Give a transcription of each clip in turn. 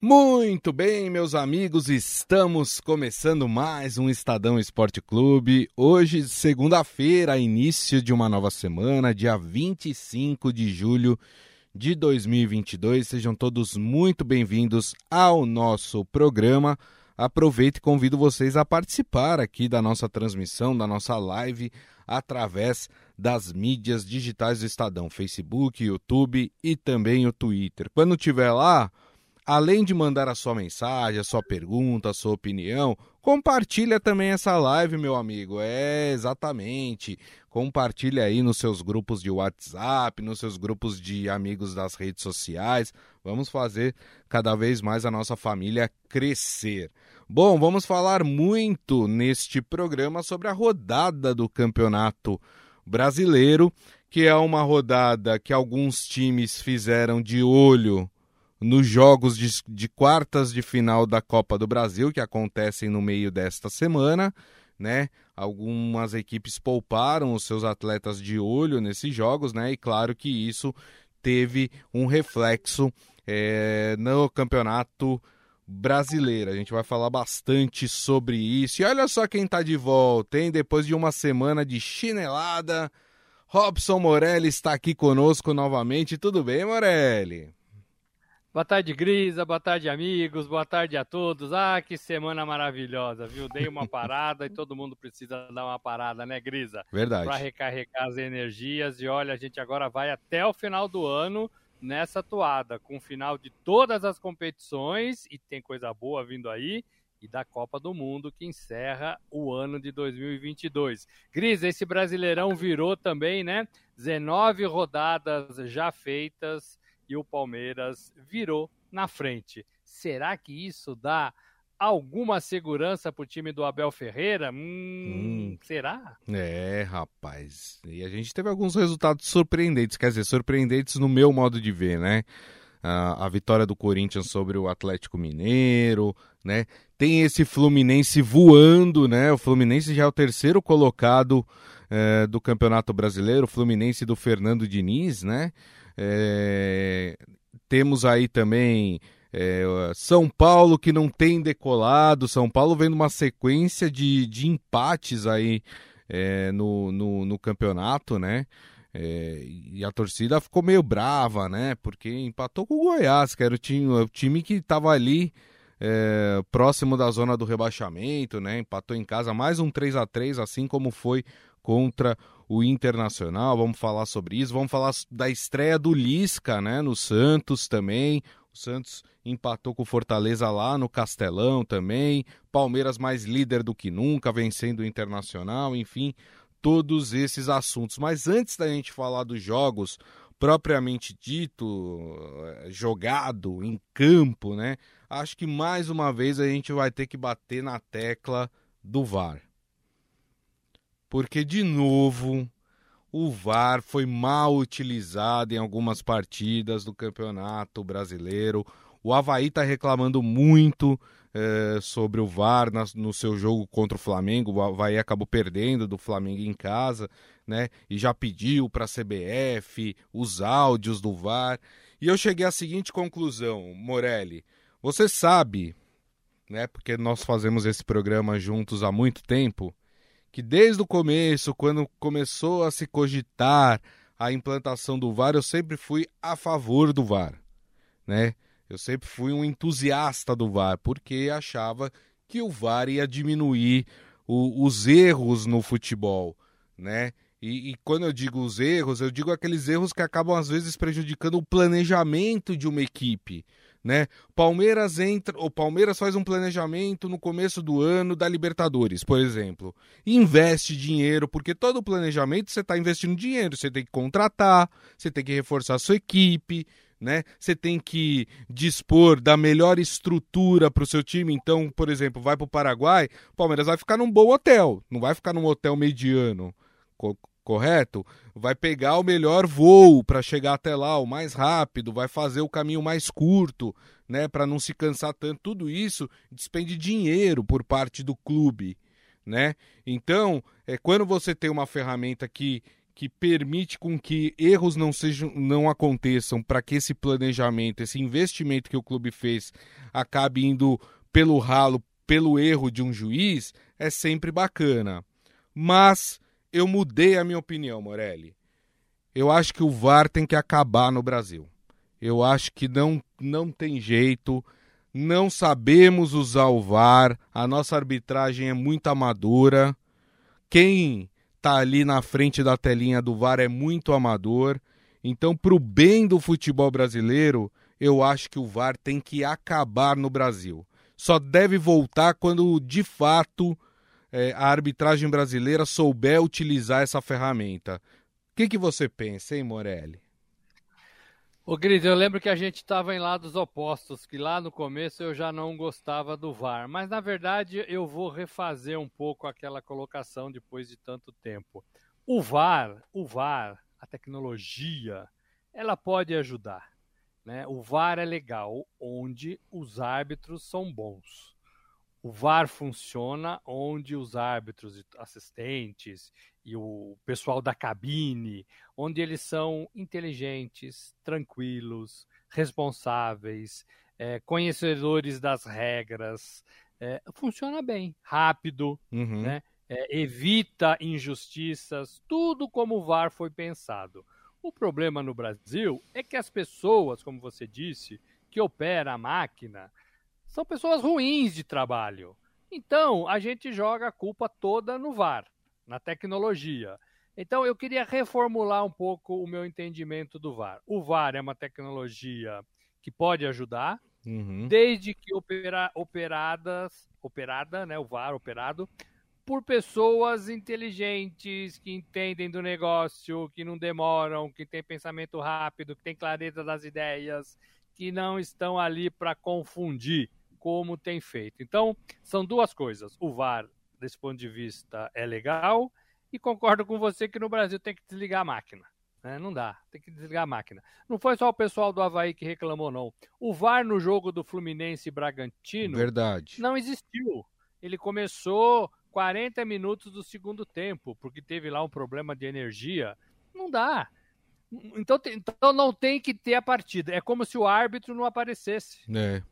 Muito bem, meus amigos, estamos começando mais um Estadão Esporte Clube. Hoje, segunda-feira, início de uma nova semana, dia 25 de julho de 2022. Sejam todos muito bem-vindos ao nosso programa. Aproveito e convido vocês a participar aqui da nossa transmissão, da nossa live, através das mídias digitais do Estadão, Facebook, YouTube e também o Twitter. Quando tiver lá, além de mandar a sua mensagem, a sua pergunta, a sua opinião, compartilha também essa live, meu amigo. É, exatamente. Compartilha aí nos seus grupos de WhatsApp, nos seus grupos de amigos das redes sociais. Vamos fazer cada vez mais a nossa família crescer. Bom, vamos falar muito neste programa sobre a rodada do Campeonato Brasileiro, que é uma rodada que alguns times fizeram de olho nos jogos de, de, quartas de final da Copa do Brasil, que acontecem no meio desta semana, né? Algumas equipes pouparam os seus atletas de olho nesses jogos, né? E claro que isso teve um reflexo é, no campeonato brasileiro. A gente vai falar bastante sobre isso. E olha só quem tá de volta, hein? Depois de uma semana de chinelada, Robson Morelli está aqui conosco novamente. Tudo bem, Morelli? Boa tarde, Grisa. Boa tarde, amigos. Boa tarde a todos. Ah, que semana maravilhosa, viu? Dei uma parada e todo mundo precisa dar uma parada, né, Grisa? Verdade. Para recarregar as energias. E olha, a gente agora vai até o final do ano nessa toada, com o final de todas as competições e tem coisa boa vindo aí. E da Copa do Mundo que encerra o ano de 2022. Grisa, esse Brasileirão virou também, né? 19 rodadas já feitas e o Palmeiras virou na frente. Será que isso dá alguma segurança para o time do Abel Ferreira? Hum, hum. Será? É, rapaz. E a gente teve alguns resultados surpreendentes, quer dizer, surpreendentes no meu modo de ver, né? A, vitória do Corinthians sobre o Atlético Mineiro, né? Tem esse Fluminense voando, né? O Fluminense já é o terceiro colocado é, do Campeonato Brasileiro, o Fluminense do Fernando Diniz, né? É, temos aí também é, São Paulo que não tem decolado, São Paulo vendo uma sequência de, de empates aí é, no, no, no, campeonato, né? É, e a torcida ficou meio brava, né? Porque empatou com o Goiás, que era o time, o time que estava ali é, próximo da zona do rebaixamento, né? Empatou em casa mais um 3 a 3 assim como foi contra o Internacional. Vamos falar sobre isso. Vamos falar da estreia do Lisca, né, no Santos também. O Santos empatou com o Fortaleza lá no Castelão também. Palmeiras mais líder do que nunca, vencendo o Internacional, enfim, todos esses assuntos. Mas antes da gente falar dos jogos propriamente dito, eh, jogado em campo, né? Acho que mais uma vez a gente vai ter que bater na tecla do VAR porque de novo o VAR foi mal utilizado em algumas partidas do Campeonato Brasileiro. O Havaí está reclamando muito é, sobre o VAR na, no seu jogo contra o Flamengo. O Havaí acabou perdendo do Flamengo em casa, né? E já pediu para a CBF os áudios do VAR. E eu cheguei à seguinte conclusão, Morelli. Você sabe, né? Porque nós fazemos esse programa juntos há muito tempo que desde o começo, quando começou a se cogitar a implantação do VAR, eu sempre fui a favor do VAR, né? Eu sempre fui um entusiasta do VAR, porque achava que o VAR ia diminuir o, os erros no futebol, né? E, e, quando eu digo os erros, eu digo aqueles erros que acabam às vezes prejudicando o planejamento de uma equipe né? Palmeiras entra, o Palmeiras faz um planejamento no começo do ano da Libertadores, por exemplo. Investe dinheiro, porque todo planejamento você está investindo dinheiro, você tem que contratar, você tem que reforçar a sua equipe, né? Você tem que dispor da melhor estrutura para o seu time. Então, por exemplo, vai para o Paraguai, o Palmeiras vai ficar num bom hotel, não vai ficar num hotel mediano correto? Vai pegar o melhor voo para chegar até lá, o mais rápido, vai fazer o caminho mais curto, né, para não se cansar tanto. Tudo isso despende dinheiro por parte do clube, né? Então, é quando você tem uma ferramenta que que permite com que erros não sejam não aconteçam para que esse planejamento, esse investimento que o clube fez acabe indo pelo ralo, pelo erro de um juiz, é sempre bacana. Mas eu mudei a minha opinião, Morelli. Eu acho que o VAR tem que acabar no Brasil. Eu acho que não, não tem jeito, não sabemos usar o VAR, a nossa arbitragem é muito amadora. Quem tá ali na frente da telinha do VAR é muito amador. Então, para o bem do futebol brasileiro, eu acho que o VAR tem que acabar no Brasil. Só deve voltar quando, de fato, é, a arbitragem brasileira souber utilizar essa ferramenta. O que, que você pensa, hein, Morelli? Ô, Gris, eu lembro que a gente estava em lados opostos, que lá no começo eu já não gostava do VAR, mas na verdade eu vou refazer um pouco aquela colocação depois de tanto tempo. O VAR, o VAR, a tecnologia, ela pode ajudar. Né? O VAR é legal onde os árbitros são bons. O VAR funciona onde os árbitros assistentes e o pessoal da cabine, onde eles são inteligentes, tranquilos, responsáveis, é, conhecedores das regras, é, funciona bem, rápido, uhum. né? É, evita injustiças, tudo como o VAR foi pensado. O problema no Brasil é que as pessoas, como você disse, que operam a máquina, são pessoas ruins de trabalho. Então, a gente joga a culpa toda no VAR na tecnologia. Então, eu queria reformular um pouco o meu entendimento do VAR. O VAR é uma tecnologia que pode ajudar, uhum. desde que opera, operadas, operada, né, o VAR operado, por pessoas inteligentes, que entendem do negócio, que não demoram, que têm pensamento rápido, que têm clareza das ideias, que não estão ali para confundir, como tem feito. Então, são duas coisas. O VAR desse ponto de vista, é legal. E concordo com você que no Brasil tem que desligar a máquina. Né? Não dá, tem que desligar a máquina. Não foi só o pessoal do Havaí que reclamou, não. O VAR no jogo do Fluminense e Bragantino Verdade. não existiu. Ele começou 40 minutos do segundo tempo, porque teve lá um problema de energia. Não dá. Então, então não tem que ter a partida. É como se o árbitro não aparecesse. É.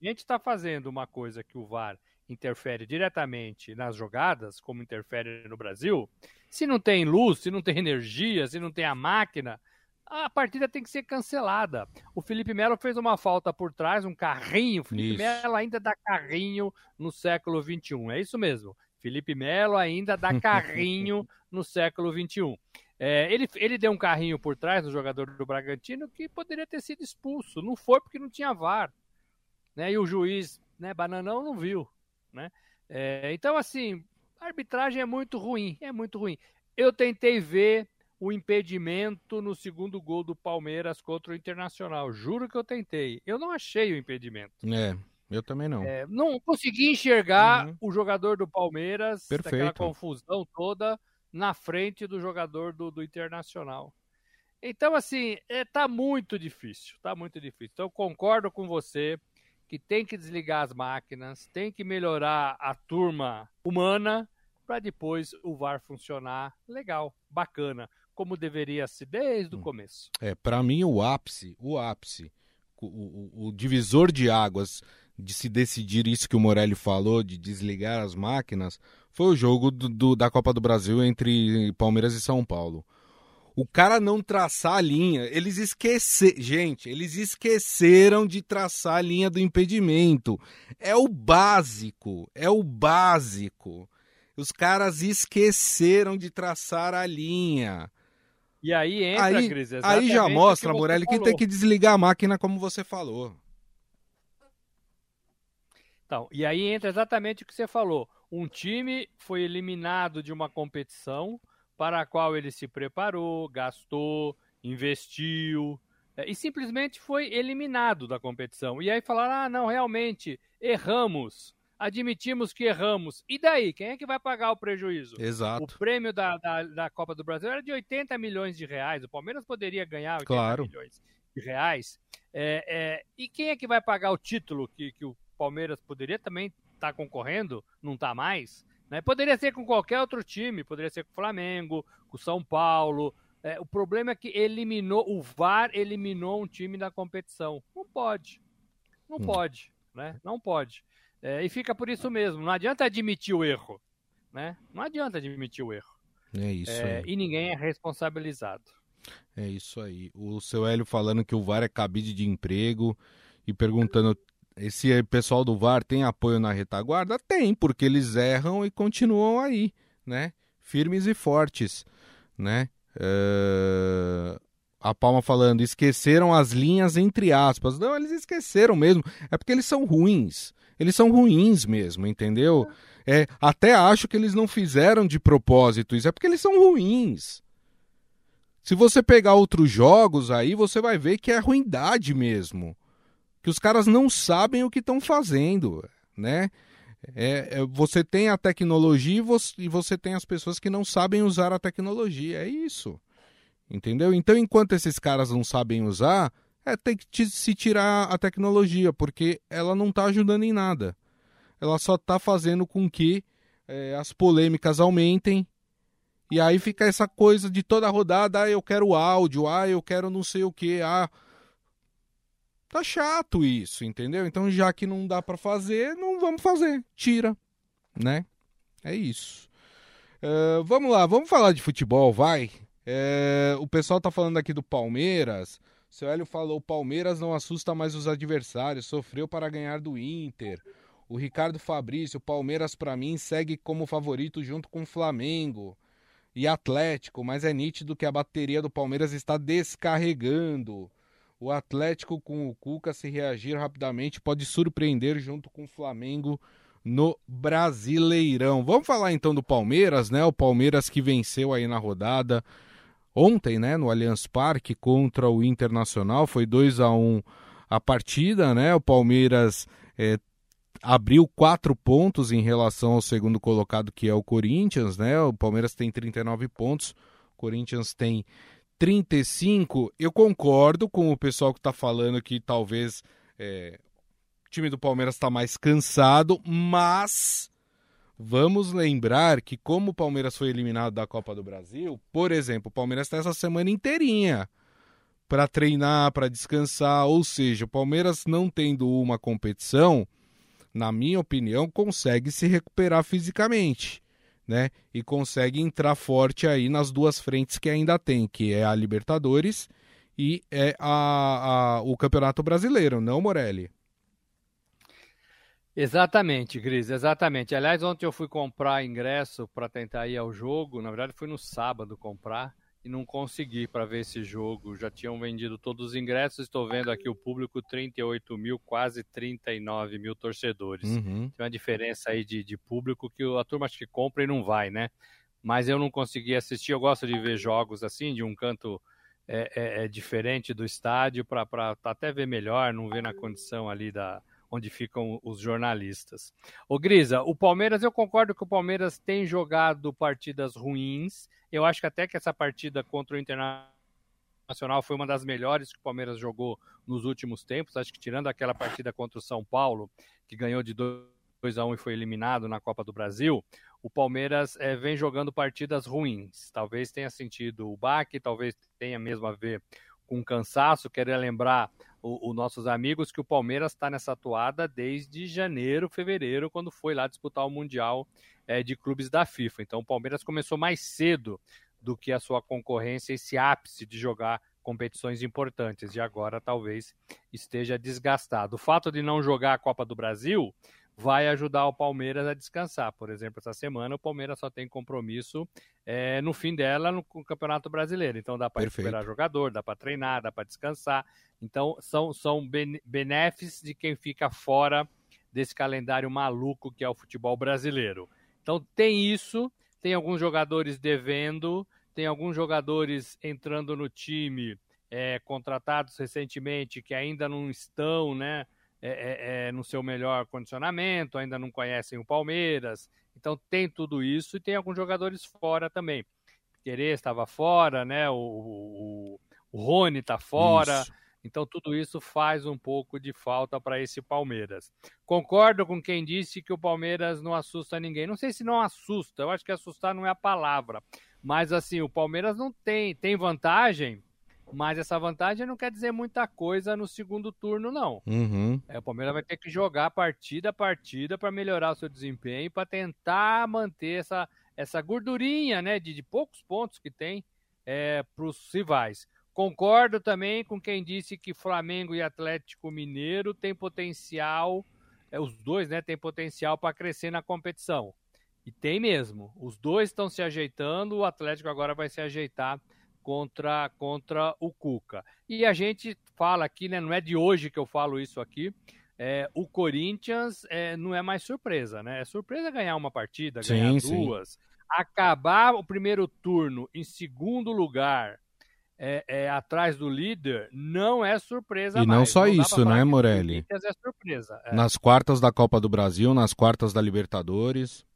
A gente está fazendo uma coisa que o VAR interfere diretamente nas jogadas, como interfere no Brasil, se não tem luz, se não tem energia, se não tem a máquina, a partida tem que ser cancelada. O Felipe Melo fez uma falta por trás, um carrinho. O Felipe isso. Melo ainda dá carrinho no século XXI. É isso mesmo. Felipe Melo ainda dá carrinho no século XXI. É, ele, ele deu um carrinho por trás no jogador do Bragantino que poderia ter sido expulso. Não foi porque não tinha VAR. Né? E o juiz, né, Bananão, não viu né? É, então, assim, a arbitragem é muito ruim, é muito ruim. Eu tentei ver o impedimento no segundo gol do Palmeiras contra o Internacional. Juro que eu tentei. Eu não achei o impedimento. É, eu também não. É, não consegui enxergar uhum. o jogador do Palmeiras, Perfeito. aquela confusão toda, na frente do jogador do, do Internacional. Então, assim, é, tá muito difícil, tá muito difícil. Então, eu concordo com você que tem que desligar as máquinas, tem que melhorar a turma humana para depois o VAR funcionar legal, bacana, como deveria ser desde o hum. começo. É, para mim o ápice, o ápice, o, o, o, divisor de águas de se decidir isso que o Morelli falou, de desligar as máquinas, foi o jogo do, do, da Copa do Brasil entre Palmeiras e São Paulo. O cara não traçar a linha, eles esqueceram. Gente, eles esqueceram de traçar a linha do impedimento. É o básico, é o básico. Os caras esqueceram de traçar a linha. E aí entra, aí, Cris, aí já mostra, que Morelli, que tem que desligar a máquina como você falou. Então, e aí entra exatamente o que você falou. Um time foi eliminado de uma competição para a qual ele se preparou, gastou, investiu é, e simplesmente foi eliminado da competição. E aí falaram: ah, não, realmente, erramos. Admitimos que erramos. E daí? Quem é que vai pagar o prejuízo? Exato. O prêmio da, da, da Copa do Brasil era de 80 milhões de reais. O Palmeiras poderia ganhar 80 claro. milhões de reais. É, é, e quem é que vai pagar o título que, que o Palmeiras poderia também estar tá concorrendo? Não está mais? Né? Poderia ser com qualquer outro time, poderia ser com o Flamengo, com o São Paulo. É, o problema é que eliminou, o VAR eliminou um time da competição. Não pode. Não hum. pode, né? Não pode. É, e fica por isso mesmo. Não adianta admitir o erro, né? Não adianta admitir o erro. É isso. É, e ninguém é responsabilizado. É isso aí. O seu Hélio falando que o VAR é cabide de emprego e perguntando esse pessoal do VAR tem apoio na retaguarda? Tem, porque eles erram e continuam aí, né? Firmes e fortes, né? Uh... A Palma falando, esqueceram as linhas entre aspas. Não, eles esqueceram mesmo. É porque eles são ruins. Eles são ruins mesmo, entendeu? É, até acho que eles não fizeram de propósito isso. É porque eles são ruins. Se você pegar outros jogos aí, você vai ver que é ruindade mesmo. Que os caras não sabem o que estão fazendo, né? É, é, você tem a tecnologia e você, e você tem as pessoas que não sabem usar a tecnologia. É isso. Entendeu? Então, enquanto esses caras não sabem usar, é tem que se tirar a tecnologia, porque ela não está ajudando em nada. Ela só está fazendo com que é, as polêmicas aumentem e aí fica essa coisa de toda rodada, ah, eu quero áudio, ah, eu quero não sei o que, ah. Tá chato isso, entendeu? Então já que não dá para fazer, não vamos fazer. Tira, né? É isso. Uh, vamos lá, vamos falar de futebol, vai. Uh, o pessoal tá falando aqui do Palmeiras. Seu Hélio falou: Palmeiras não assusta mais os adversários, sofreu para ganhar do Inter. O Ricardo Fabrício, Palmeiras para mim segue como favorito junto com Flamengo e Atlético, mas é nítido que a bateria do Palmeiras está descarregando. O Atlético com o Cuca, se reagir rapidamente, pode surpreender junto com o Flamengo no Brasileirão. Vamos falar então do Palmeiras, né? O Palmeiras que venceu aí na rodada ontem, né, no Allianz Parque contra o Internacional, foi 2 a 1 a partida, né? O Palmeiras é, abriu quatro pontos em relação ao segundo colocado, que é o Corinthians, né? O Palmeiras tem 39 pontos, o Corinthians tem 35. Eu concordo com o pessoal que está falando que talvez é, o time do Palmeiras está mais cansado, mas vamos lembrar que, como o Palmeiras foi eliminado da Copa do Brasil, por exemplo, o Palmeiras está essa semana inteirinha para treinar, para descansar, ou seja, o Palmeiras não tendo uma competição na minha opinião, consegue se recuperar fisicamente, né? E consegue entrar forte aí nas duas frentes que ainda tem, que é a Libertadores e é a, a o Campeonato Brasileiro, não Morelli? Exatamente, Gris, exatamente. Aliás, ontem eu fui comprar ingresso para tentar ir ao jogo. Na verdade, fui no sábado comprar e não consegui para ver esse jogo. Já tinham vendido todos os ingressos. Estou vendo aqui o público: 38 mil, quase 39 mil torcedores. Uhum. Tem uma diferença aí de, de público que a turma acho que compra e não vai, né? Mas eu não consegui assistir. Eu gosto de ver jogos assim, de um canto é, é, é diferente do estádio, para até ver melhor, não ver na condição ali da, onde ficam os jornalistas. O Grisa, o Palmeiras, eu concordo que o Palmeiras tem jogado partidas ruins. Eu acho que até que essa partida contra o Internacional foi uma das melhores que o Palmeiras jogou nos últimos tempos. Acho que tirando aquela partida contra o São Paulo, que ganhou de 2 a 1 e foi eliminado na Copa do Brasil, o Palmeiras é, vem jogando partidas ruins. Talvez tenha sentido o baque, talvez tenha mesmo a ver com cansaço. Queria lembrar os nossos amigos que o Palmeiras está nessa atuada desde janeiro, fevereiro, quando foi lá disputar o Mundial é, de Clubes da FIFA. Então o Palmeiras começou mais cedo do que a sua concorrência, esse ápice de jogar competições importantes e agora talvez esteja desgastado. O fato de não jogar a Copa do Brasil vai ajudar o Palmeiras a descansar. Por exemplo, essa semana o Palmeiras só tem compromisso é, no fim dela no, Campeonato Brasileiro. Então dá para recuperar jogador, dá para treinar, dá para descansar. Então são, são benefícios de quem fica fora desse calendário maluco que é o futebol brasileiro. Então tem isso, tem alguns jogadores devendo, tem alguns jogadores entrando no time é, contratados recentemente que ainda não estão, né? É, é, é, no seu melhor condicionamento, ainda não conhecem o Palmeiras. Então tem tudo isso e tem alguns jogadores fora também. Querer estava fora, né? O, o, o Rony está fora. Então, tudo isso faz um pouco de falta para esse Palmeiras. Concordo com quem disse que o Palmeiras não assusta ninguém. Não sei se não assusta, eu acho que assustar não é a palavra. Mas, assim, o Palmeiras não tem, tem vantagem, mas essa vantagem não quer dizer muita coisa no segundo turno, não. Uhum. É, o Palmeiras vai ter que jogar partida a partida para melhorar o seu desempenho, para tentar manter essa, essa gordurinha né, de, de poucos pontos que tem é, para os rivais. Concordo também com quem disse que Flamengo e Atlético Mineiro têm potencial, é, os dois né, têm potencial para crescer na competição. E tem mesmo. Os dois estão se ajeitando, o Atlético agora vai se ajeitar contra, contra o Cuca. E a gente fala aqui, né? Não é de hoje que eu falo isso aqui. É, o Corinthians é, não é mais surpresa, né? É surpresa ganhar uma partida, ganhar sim, duas. Sim. Acabar o primeiro turno em segundo lugar é, é, atrás do líder não é surpresa e mais. não só não isso, né, Morelli? É surpresa. É. Nas quartas da Copa do Brasil, nas quartas da Libertadores.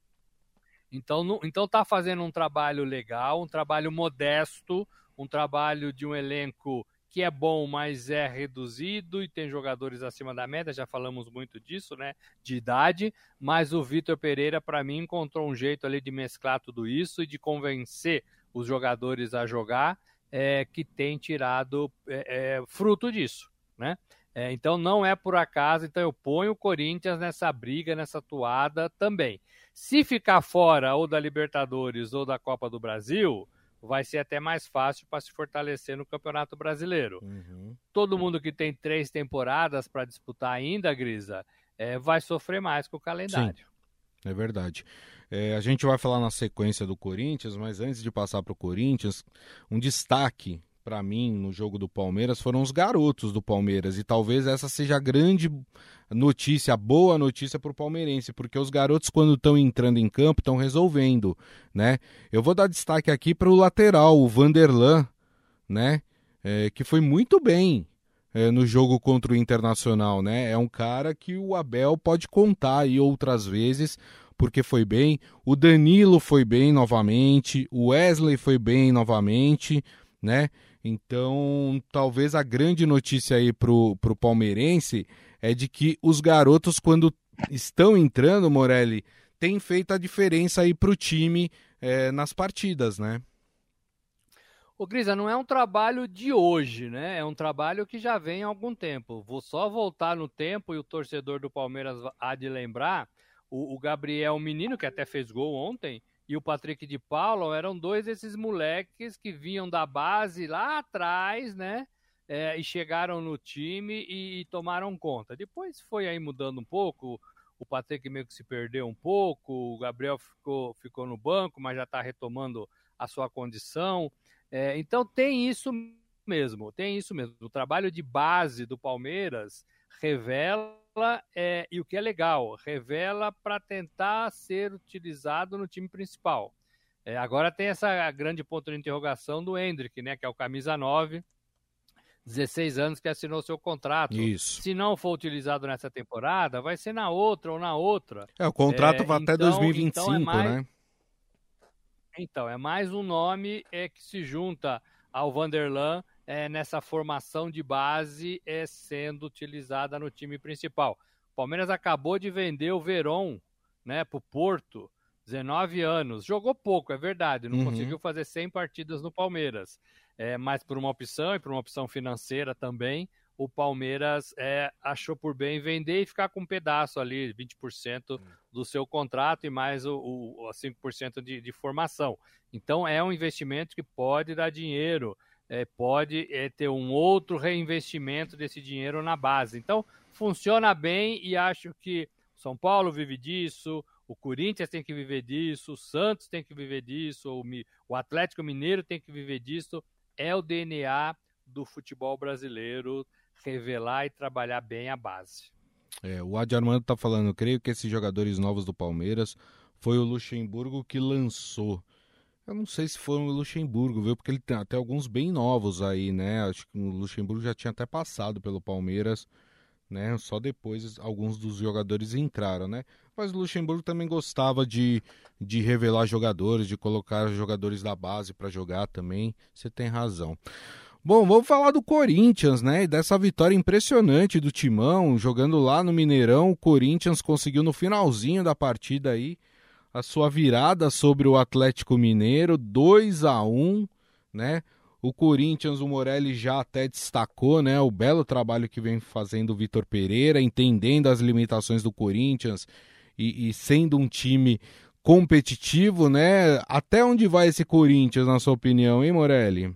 Então, não, então tá fazendo um trabalho legal, um trabalho modesto, um trabalho de um elenco que é bom, mas é reduzido e tem jogadores acima da média, já falamos muito disso, né, de idade, mas o Vitor Pereira para mim encontrou um jeito ali de mesclar tudo isso e de convencer os jogadores a jogar é, que tem tirado é, é, fruto disso, né? É, então não é por acaso, então eu ponho o Corinthians nessa briga, nessa toada também. Se ficar fora ou da Libertadores ou da Copa do Brasil, vai ser até mais fácil para se fortalecer no Campeonato Brasileiro. Uhum. Todo mundo que tem três temporadas para disputar ainda, Grisa, é, vai sofrer mais com o calendário. Sim, é verdade. É, a gente vai falar na sequência do Corinthians, mas antes de passar para o Corinthians, um destaque para mim no jogo do Palmeiras foram os garotos do Palmeiras e talvez essa seja a grande notícia, a boa notícia para o palmeirense, porque os garotos quando estão entrando em campo estão resolvendo, né? Eu vou dar destaque aqui para o lateral, o Vanderlan, né? É, que foi muito bem é, no jogo contra o Internacional, né? É um cara que o Abel pode contar aí outras vezes porque foi bem. O Danilo foi bem novamente. O Wesley foi bem novamente, né? Então, talvez a grande notícia aí pro, pro palmeirense é de que os garotos, quando estão entrando, Morelli, têm feito a diferença aí pro time é, nas partidas, né? Ô, Grisa, não é um trabalho de hoje, né? É um trabalho que já vem há algum tempo. Vou só voltar no tempo e o torcedor do Palmeiras há de lembrar o, o Gabriel Menino, que até fez gol ontem, e o Patrick de Paulo eram dois desses moleques que vinham da base lá atrás, né? É, e chegaram no time e, e, tomaram conta. Depois foi aí mudando um pouco, o Patrick meio que se perdeu um pouco, o Gabriel ficou, ficou no banco, mas já está retomando a sua condição. É, então tem isso mesmo, tem isso mesmo. O trabalho de base do Palmeiras revela é, e o que é legal, revela para tentar ser utilizado no time principal. É, agora tem essa grande ponto de interrogação do Hendrick, né, que é o camisa 9, 16 anos que assinou seu contrato. Isso. Se não for utilizado nessa temporada, vai ser na outra ou na outra. É, o contrato é, vai então, até 2025, então é mais, né? Então, é mais um nome é, que se junta ao Vanderlan é, nessa formação de base é sendo utilizada no time principal. O Palmeiras acabou de vender o Veron né, para o Porto, 19 anos. Jogou pouco, é verdade, não uhum. conseguiu fazer 100 partidas no Palmeiras. É, mas por uma opção e por uma opção financeira também, o Palmeiras é, achou por bem vender e ficar com um pedaço ali, 20% uhum. do seu contrato e mais o, o 5% de, de formação. Então é um investimento que pode dar dinheiro é, pode é, ter um outro reinvestimento desse dinheiro na base. Então, funciona bem e acho que São Paulo vive disso, o Corinthians tem que viver disso, o Santos tem que viver disso, o, o Atlético Mineiro tem que viver disso. É o DNA do futebol brasileiro revelar e trabalhar bem a base. É, o Adi Armando está falando, creio que esses jogadores novos do Palmeiras foi o Luxemburgo que lançou. Eu não sei se foi o Luxemburgo, viu? Porque ele tem até alguns bem novos aí, né? Acho que o Luxemburgo já tinha até passado pelo Palmeiras, né? Só depois alguns dos jogadores entraram, né? Mas o Luxemburgo também gostava de, de revelar jogadores, de colocar jogadores da base para jogar também. Você tem razão. Bom, vamos falar do Corinthians, né? E dessa vitória impressionante do Timão, jogando lá no Mineirão. O Corinthians conseguiu no finalzinho da partida aí a sua virada sobre o Atlético Mineiro, 2 a 1, né? O Corinthians, o Morelli já até destacou, né, o belo trabalho que vem fazendo o Vitor Pereira, entendendo as limitações do Corinthians e, e sendo um time competitivo, né? Até onde vai esse Corinthians, na sua opinião, hein, Morelli?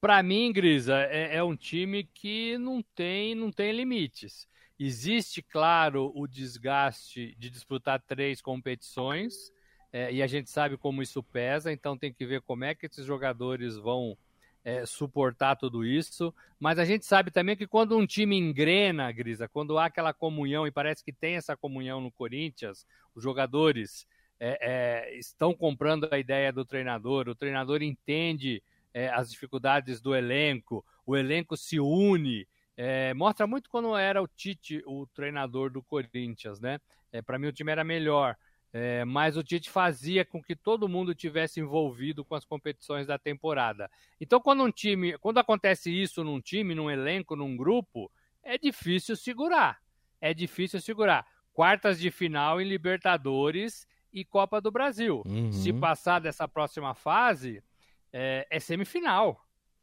Para mim, Grisa, é, é, um time que não tem, não tem limites. Existe, claro, o desgaste de disputar três competições, é, e a gente sabe como isso pesa, então tem que ver como é que esses jogadores vão é, suportar tudo isso. Mas a gente sabe também que quando um time engrena, Grisa, quando há aquela comunhão, e parece que tem essa comunhão no Corinthians, os jogadores é, é, estão comprando a ideia do treinador, o treinador entende é, as dificuldades do elenco, o elenco se une. É, mostra muito quando era o Tite o treinador do Corinthians, né? É, Para mim o time era melhor, é, mas o Tite fazia com que todo mundo tivesse envolvido com as competições da temporada. Então quando um time, quando acontece isso num time, num elenco, num grupo, é difícil segurar. É difícil segurar. Quartas de final em Libertadores e Copa do Brasil. Uhum. Se passar dessa próxima fase, é, é semifinal.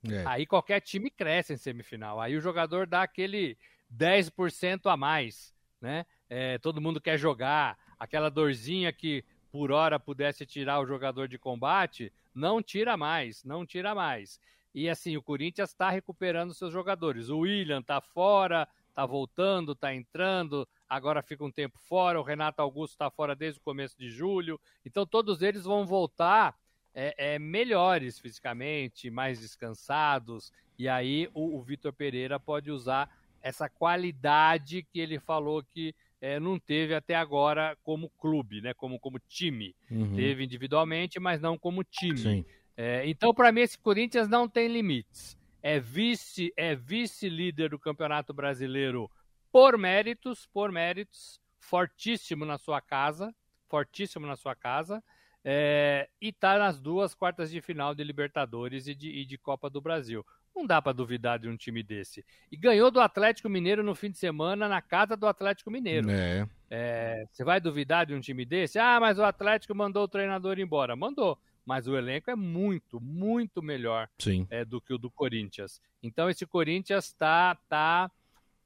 É. Aí qualquer time cresce em semifinal. Aí o jogador dá aquele 10% a mais, né? É, todo mundo quer jogar. Aquela dorzinha que por hora pudesse tirar o jogador de combate, não tira mais, não tira mais. E assim, o Corinthians está recuperando seus jogadores. O William está fora, está voltando, está entrando, agora fica um tempo fora. O Renato Augusto está fora desde o começo de julho. Então todos eles vão voltar é, é, melhores fisicamente, mais descansados, e aí o, o Vitor Pereira pode usar essa qualidade que ele falou que é, não teve até agora como clube, né? como, como time. Uhum. Teve individualmente, mas não como time. É, então, para mim, esse Corinthians não tem limites. É vice, é vice-líder do Campeonato Brasileiro por méritos, por méritos, fortíssimo na sua casa, fortíssimo na sua casa. É, e está nas duas quartas de final de Libertadores e de, e de Copa do Brasil. Não dá para duvidar de um time desse. E ganhou do Atlético Mineiro no fim de semana na casa do Atlético Mineiro. É. É, você vai duvidar de um time desse? Ah, mas o Atlético mandou o treinador embora. Mandou. Mas o elenco é muito, muito melhor é, do que o do Corinthians. Então esse Corinthians está tá,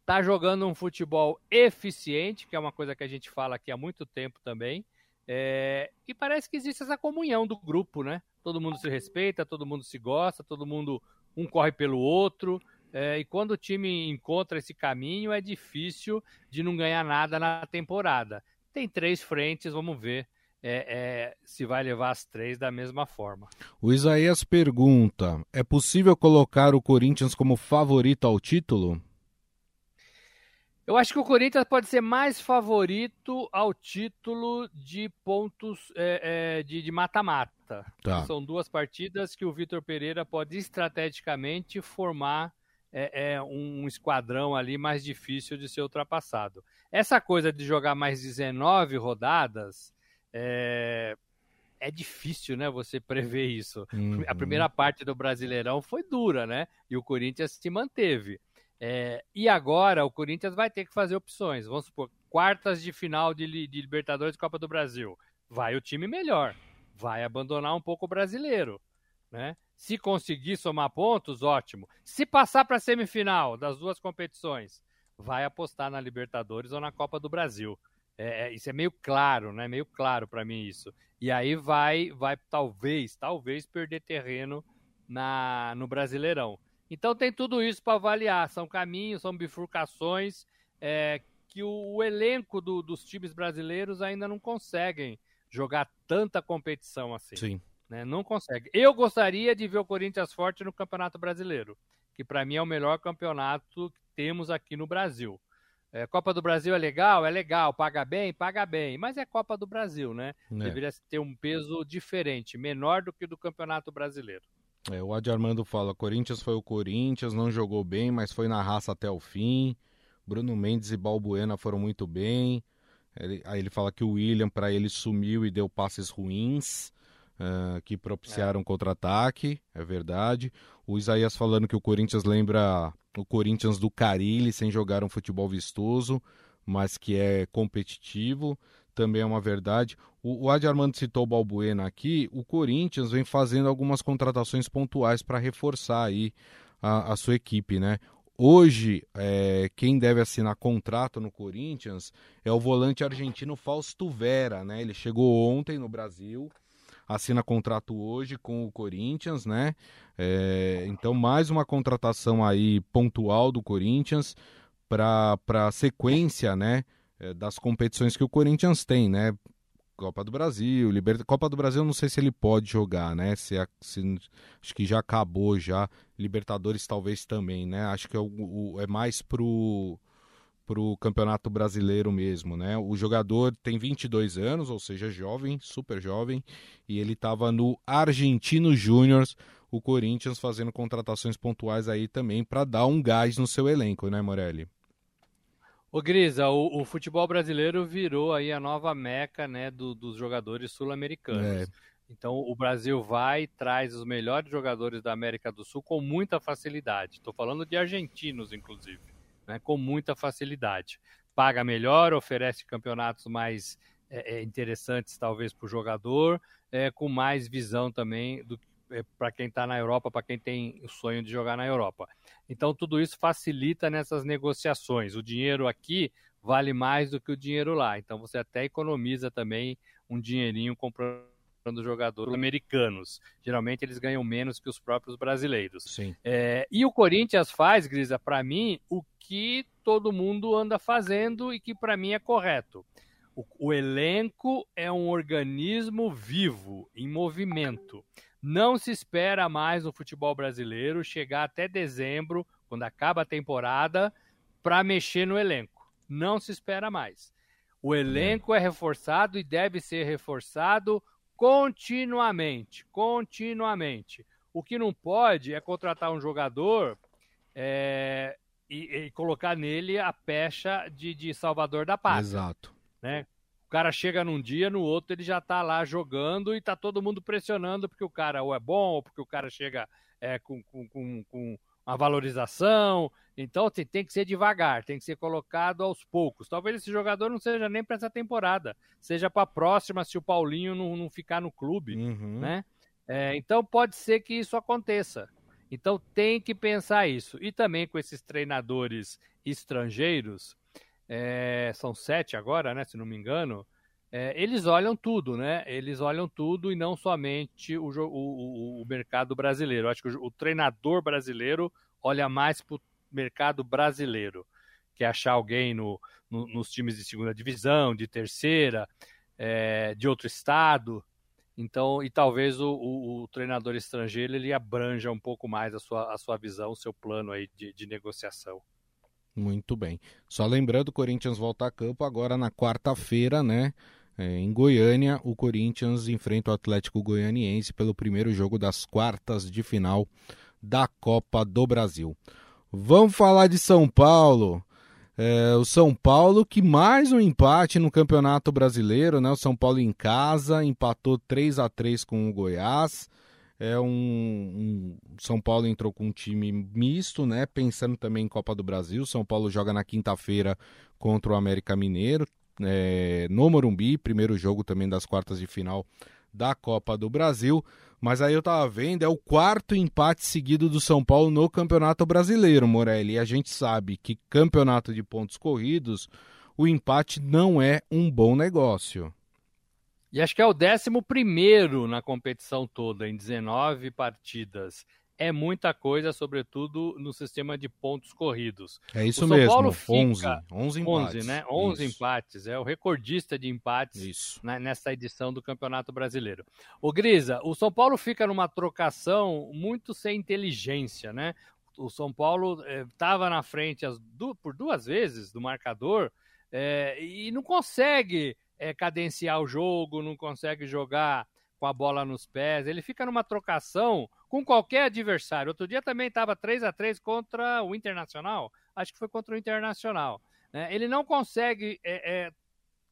tá jogando um futebol eficiente, que é uma coisa que a gente fala aqui há muito tempo também. É, e parece que existe essa comunhão do grupo, né? Todo mundo se respeita, todo mundo se gosta, todo mundo um corre pelo outro. É, e quando o time encontra esse caminho, é difícil de não ganhar nada na temporada. Tem três frentes, vamos ver é, é, se vai levar as três da mesma forma. O Isaías pergunta: é possível colocar o Corinthians como favorito ao título? Eu acho que o Corinthians pode ser mais favorito ao título de pontos é, é, de mata-mata. Tá. São duas partidas que o Vitor Pereira pode estrategicamente formar é, é, um esquadrão ali mais difícil de ser ultrapassado. Essa coisa de jogar mais 19 rodadas é, é difícil, né? Você prever isso. Uhum. A primeira parte do Brasileirão foi dura, né? E o Corinthians se manteve. É, e agora o Corinthians vai ter que fazer opções. Vamos supor, quartas de final de, de Libertadores Copa do Brasil. Vai o time melhor. Vai abandonar um pouco o brasileiro. Né? Se conseguir somar pontos, ótimo. Se passar para a semifinal das duas competições, vai apostar na Libertadores ou na Copa do Brasil. É, é isso é meio claro, né? Meio claro para mim isso. E aí vai, vai talvez, talvez perder terreno na no Brasileirão. Então tem tudo isso para avaliar. São caminhos, são bifurcações é, que o, o elenco do, dos times brasileiros ainda não conseguem jogar tanta competição assim. Sim. Né? Não consegue. Eu gostaria de ver o Corinthians forte no Campeonato Brasileiro, que para mim é o melhor campeonato que temos aqui no Brasil. É, Copa do Brasil é legal? É legal. Paga bem? Paga bem. Mas é Copa do Brasil, né? É. Deveria ter um peso diferente, menor do que do Campeonato Brasileiro. É, o Adi Armando fala: Corinthians foi o Corinthians, não jogou bem, mas foi na raça até o fim. Bruno Mendes e Balbuena foram muito bem. Ele, aí ele fala que o William, para ele, sumiu e deu passes ruins. uh, que propiciaram é. contra-ataque, é verdade. O Isaías falando que o Corinthians lembra o Corinthians do Carilli, sem jogar um futebol vistoso, mas que é competitivo, também é uma verdade. O, o Adi Armando citou o Balbuena aqui, o Corinthians vem fazendo algumas contratações pontuais para reforçar aí a, a, sua equipe, né? Hoje, é, quem deve assinar contrato no Corinthians é o volante argentino Fausto Vera, né? Ele chegou ontem no Brasil, assina contrato hoje com o Corinthians, né? É, então, mais uma contratação aí pontual do Corinthians para a sequência, né? É, das competições que o Corinthians tem, né? Copa do Brasil, Liber... Copa do Brasil, não sei se ele pode jogar, né? Se, se, acho que já acabou já. Libertadores talvez também, né? Acho que é, o, é mais pro pro Campeonato Brasileiro mesmo, né? O jogador tem 22 anos, ou seja, jovem, super jovem, e ele estava no Argentino Júnior, o Corinthians fazendo contratações pontuais aí também para dar um gás no seu elenco, né, Morelli? Ô Grisa, o, o, futebol brasileiro virou aí a nova meca né, do, dos jogadores sul-americanos. É. Então o Brasil vai e traz os melhores jogadores da América do Sul com muita facilidade. Estou falando de argentinos, inclusive, né, com muita facilidade. Paga melhor, oferece campeonatos mais é, é interessantes, talvez, para o jogador, é, com mais visão também do é, para quem está na Europa, para quem tem o sonho de jogar na Europa. Então, tudo isso facilita nessas negociações. O dinheiro aqui vale mais do que o dinheiro lá. Então, você até economiza também um dinheirinho comprando jogadores americanos. Geralmente, eles ganham menos que os próprios brasileiros. Sim. É, e o Corinthians faz, Grisa, para mim, o que todo mundo anda fazendo e que para mim é correto. O, o, elenco é um organismo vivo, em movimento. Não se espera mais no futebol brasileiro chegar até dezembro, quando acaba a temporada, para mexer no elenco. Não se espera mais. O elenco é reforçado e deve ser reforçado continuamente, continuamente. O que não pode é contratar um jogador é, e, e, colocar nele a pecha de, de salvador da pátria. Exato. Né? Cara chega num dia, no outro ele já tá lá jogando e tá todo mundo pressionando porque o cara ou é bom, ou porque o cara chega é, com, com, com, com uma valorização. Então tem, tem, que ser devagar, tem que ser colocado aos poucos. Talvez esse jogador não seja nem para essa temporada, seja para a próxima se o Paulinho não, não ficar no clube, uhum. né? É, então pode ser que isso aconteça. Então tem que pensar isso. E também com esses treinadores estrangeiros, é, são sete agora, né, se não me engano, é, eles olham tudo, né? Eles olham tudo e não somente o, o, o mercado brasileiro. Eu acho que o, o, treinador brasileiro olha mais para o mercado brasileiro, que é achar alguém no, no, nos times de segunda divisão, de terceira, é, de outro estado. Então, e talvez o, o, o, treinador estrangeiro ele abranja um pouco mais a sua, a sua visão, o seu plano aí de, de negociação. Muito bem. Só lembrando, o Corinthians volta a campo agora na quarta-feira, né? É, em Goiânia, o Corinthians enfrenta o Atlético Goianiense pelo primeiro jogo das quartas de final da Copa do Brasil. Vamos falar de São Paulo. É, o São Paulo que mais um empate no Campeonato Brasileiro, né? O São Paulo em casa empatou 3 a 3 com o Goiás. É um, um, São Paulo entrou com um time misto, né? Pensando também em Copa do Brasil. São Paulo joga na quinta-feira contra o América Mineiro, é, no Morumbi, primeiro jogo também das quartas de final da Copa do Brasil. Mas aí eu tava vendo, é o quarto empate seguido do São Paulo no Campeonato Brasileiro, Morelli. E a gente sabe que campeonato de pontos corridos, o empate não é um bom negócio. E acho que é o décimo primeiro na competição toda, em 19 partidas. É muita coisa, sobretudo no sistema de pontos corridos. É isso mesmo, Paulo 11, 11 empates. 11, né? 11 isso. empates, é o recordista de empates né, nessa edição do Campeonato Brasileiro. O Grisa, o São Paulo fica numa trocação muito sem inteligência, né? O São Paulo estava eh, na frente as, du por duas vezes do marcador eh, e não consegue é, cadenciar o jogo, não consegue jogar com a bola nos pés. Ele fica numa trocação com qualquer adversário. Outro dia também estava 3 a 3 contra o Internacional. Acho que foi contra o Internacional. Né? Ele não consegue é, é,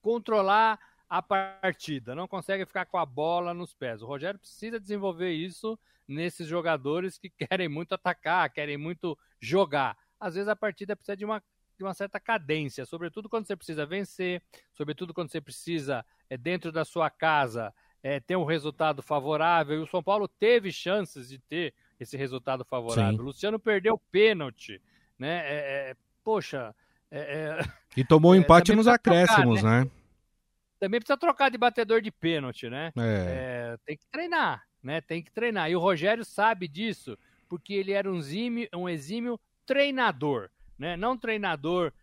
controlar a partida, não consegue ficar com a bola nos pés. O Rogério precisa desenvolver isso nesses jogadores que querem muito atacar, querem muito jogar. Às vezes a partida precisa de uma, de uma certa cadência, sobretudo quando você precisa vencer, sobretudo quando você precisa, é, dentro da sua casa, é, ter um resultado favorável. E o São Paulo teve chances de ter esse resultado favorável. Sim. O Luciano perdeu pênalti, né? É, é poxa. É, é, e tomou um empate nos acréscimos, trocar, né? né? Também precisa trocar de batedor de pênalti, né? tem que treinar, né? Tem que treinar. E o Rogério sabe disso, porque ele era um, exímio, um exímio treinador, né? Não treinador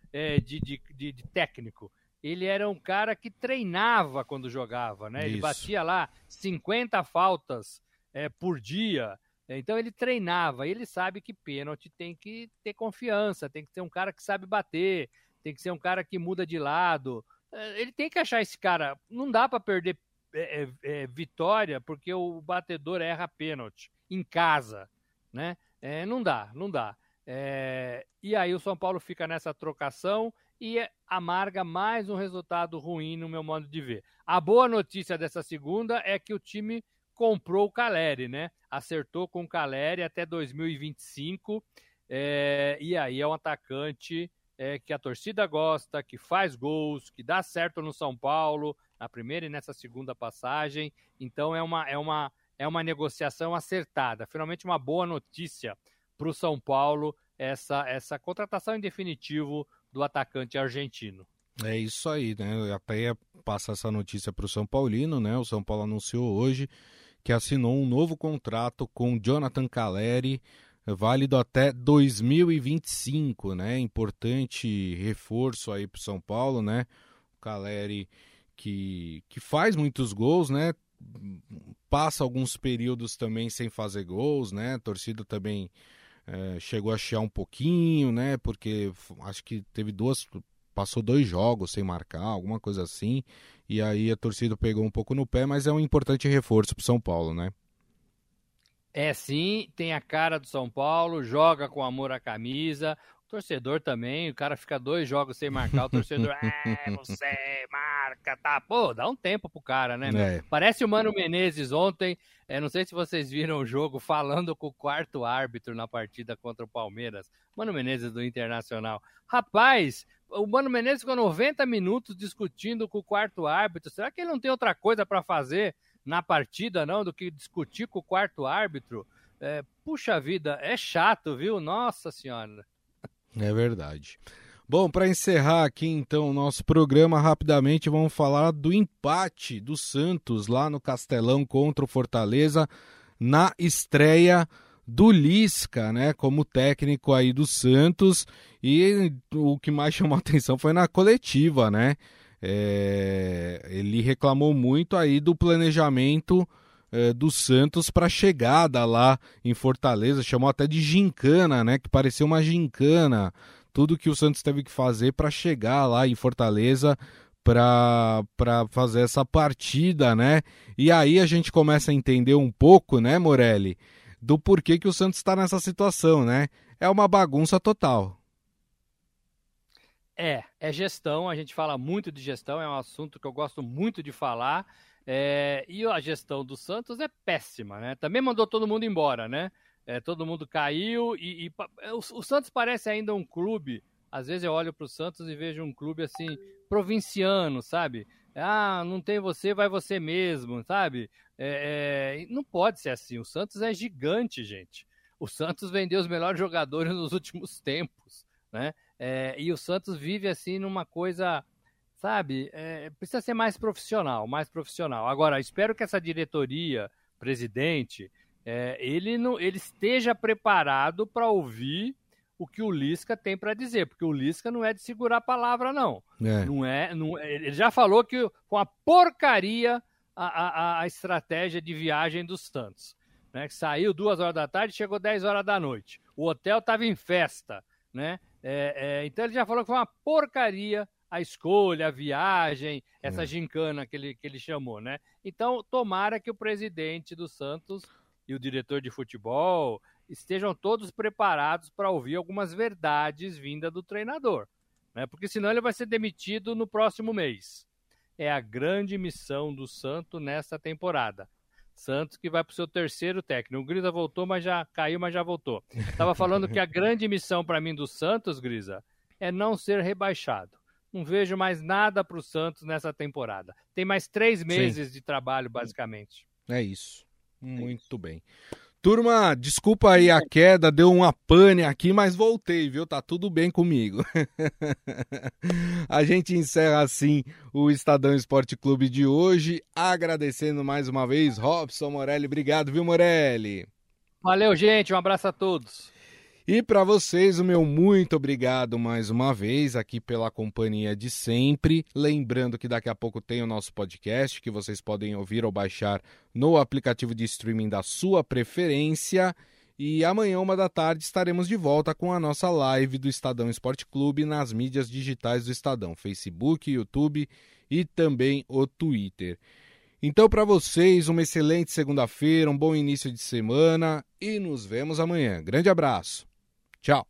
de, de, de, de técnico ele era um cara que treinava quando jogava, né? Ele Isso. batia lá 50 faltas é, por dia. Então ele treinava, ele sabe que pênalti tem que ter confiança, tem que ser um cara que sabe bater, tem que ser um cara que muda de lado. É, ele tem que achar esse cara. Não dá para perder é, é, é, vitória porque o batedor erra pênalti em casa, né? É, não dá, não dá. É, e aí o São Paulo fica nessa trocação e amarga mais um resultado ruim no meu modo de ver. A boa notícia dessa segunda é que o time comprou o Caleri, né? Acertou com o Caleri até 2025. É, e aí é um atacante é, que a torcida gosta, que faz gols, que dá certo no São Paulo, na primeira e nessa segunda passagem. Então é uma, é uma, é uma negociação acertada. Finalmente, uma boa notícia para o São Paulo, essa, essa contratação em definitivo do atacante argentino. É isso aí, né? Até ia passar essa notícia para o São Paulino, né? O São Paulo anunciou hoje que assinou um novo contrato com Jonathan Caleri, válido até 2025, né? Importante reforço aí para São Paulo, né? O Caleri que, que faz muitos gols, né? Passa alguns períodos também sem fazer gols, né? A torcida também é, chegou a chiar um pouquinho, né? Porque acho que teve duas passou dois jogos sem marcar, alguma coisa assim, e aí a torcida pegou um pouco no pé, mas é um importante reforço para São Paulo, né? É sim, tem a cara do São Paulo, joga com amor à camisa. Torcedor também, o cara fica dois jogos sem marcar, o torcedor, é, você marca, tá? Pô, dá um tempo pro cara, né? É. Parece o Mano Menezes ontem, é, não sei se vocês viram o jogo, falando com o quarto árbitro na partida contra o Palmeiras. Mano Menezes do Internacional. Rapaz, o Mano Menezes ficou 90 minutos discutindo com o quarto árbitro. Será que ele não tem outra coisa para fazer na partida, não, do que discutir com o quarto árbitro? É, puxa vida, é chato, viu? Nossa Senhora. É verdade. Bom, para encerrar aqui então o nosso programa rapidamente, vamos falar do empate do Santos lá no Castelão contra o Fortaleza na estreia do Lisca, né, como técnico aí do Santos, e o que mais chamou atenção foi na coletiva, né, é, ele reclamou muito aí do planejamento é, do Santos para chegada lá em Fortaleza, chamou até de gincana, né, que parecia uma gincana, tudo que o Santos teve que fazer para chegar lá em Fortaleza para fazer essa partida, né? E aí a gente começa a entender um pouco, né, Morelli, do porquê que o Santos está nessa situação, né? É uma bagunça total. É, é gestão, a gente fala muito de gestão, é um assunto que eu gosto muito de falar. É, e a gestão do Santos é péssima, né? Também mandou todo mundo embora, né? É, todo mundo caiu e, e o, o, Santos parece ainda um clube. Às vezes eu olho para o Santos e vejo um clube assim provinciano, sabe? Ah, não tem você, vai você mesmo, sabe? É, é, não pode ser assim. O Santos é gigante, gente. O Santos vendeu os melhores jogadores nos últimos tempos, né? É, e o Santos vive assim numa coisa, sabe? É, precisa ser mais profissional, mais profissional. Agora, espero que essa diretoria, presidente, é, ele, não, ele esteja preparado para ouvir o que o Lisca tem para dizer, porque o Lisca não é de segurar a palavra, não. É. Não é, não, ele já falou que com a porcaria a, a, a estratégia de viagem dos Santos. Né, que saiu duas horas da tarde chegou 10 horas da noite. O hotel estava em festa. Né? É, é, então ele já falou que foi uma porcaria a escolha, a viagem, essa é. gincana que ele, que ele chamou. Né? Então, tomara que o presidente do Santos e o diretor de futebol estejam todos preparados para ouvir algumas verdades vindas do treinador. Né? Porque senão ele vai ser demitido no próximo mês. é a grande missão do Santos nessa temporada. Santos que vai para o seu terceiro técnico. O Grisa voltou, mas já caiu, mas já voltou. Estava falando que a grande missão para mim do Santos, Grisa, é não ser rebaixado. Não vejo mais nada para o Santos nessa temporada. Tem mais três meses Sim. de trabalho, basicamente. É isso. Muito é isso. bem. Turma, desculpa aí a queda, deu uma pane aqui, mas voltei, viu? Tá tudo bem comigo. a gente encerra assim o Estadão Esporte Clube de hoje, agradecendo mais uma vez Robson Morelli. Obrigado, viu, Morelli? Valeu, gente. Um abraço a todos. E para vocês, o meu muito obrigado mais uma vez aqui pela companhia de sempre. Lembrando que daqui a pouco tem o nosso podcast que vocês podem ouvir ou baixar no aplicativo de streaming da sua preferência. E amanhã, uma da tarde, estaremos de volta com a nossa live do Estadão Esporte Clube nas mídias digitais do Estadão: Facebook, YouTube e também o Twitter. Então, para vocês, uma excelente segunda-feira, um bom início de semana e nos vemos amanhã. Grande abraço! Ciao.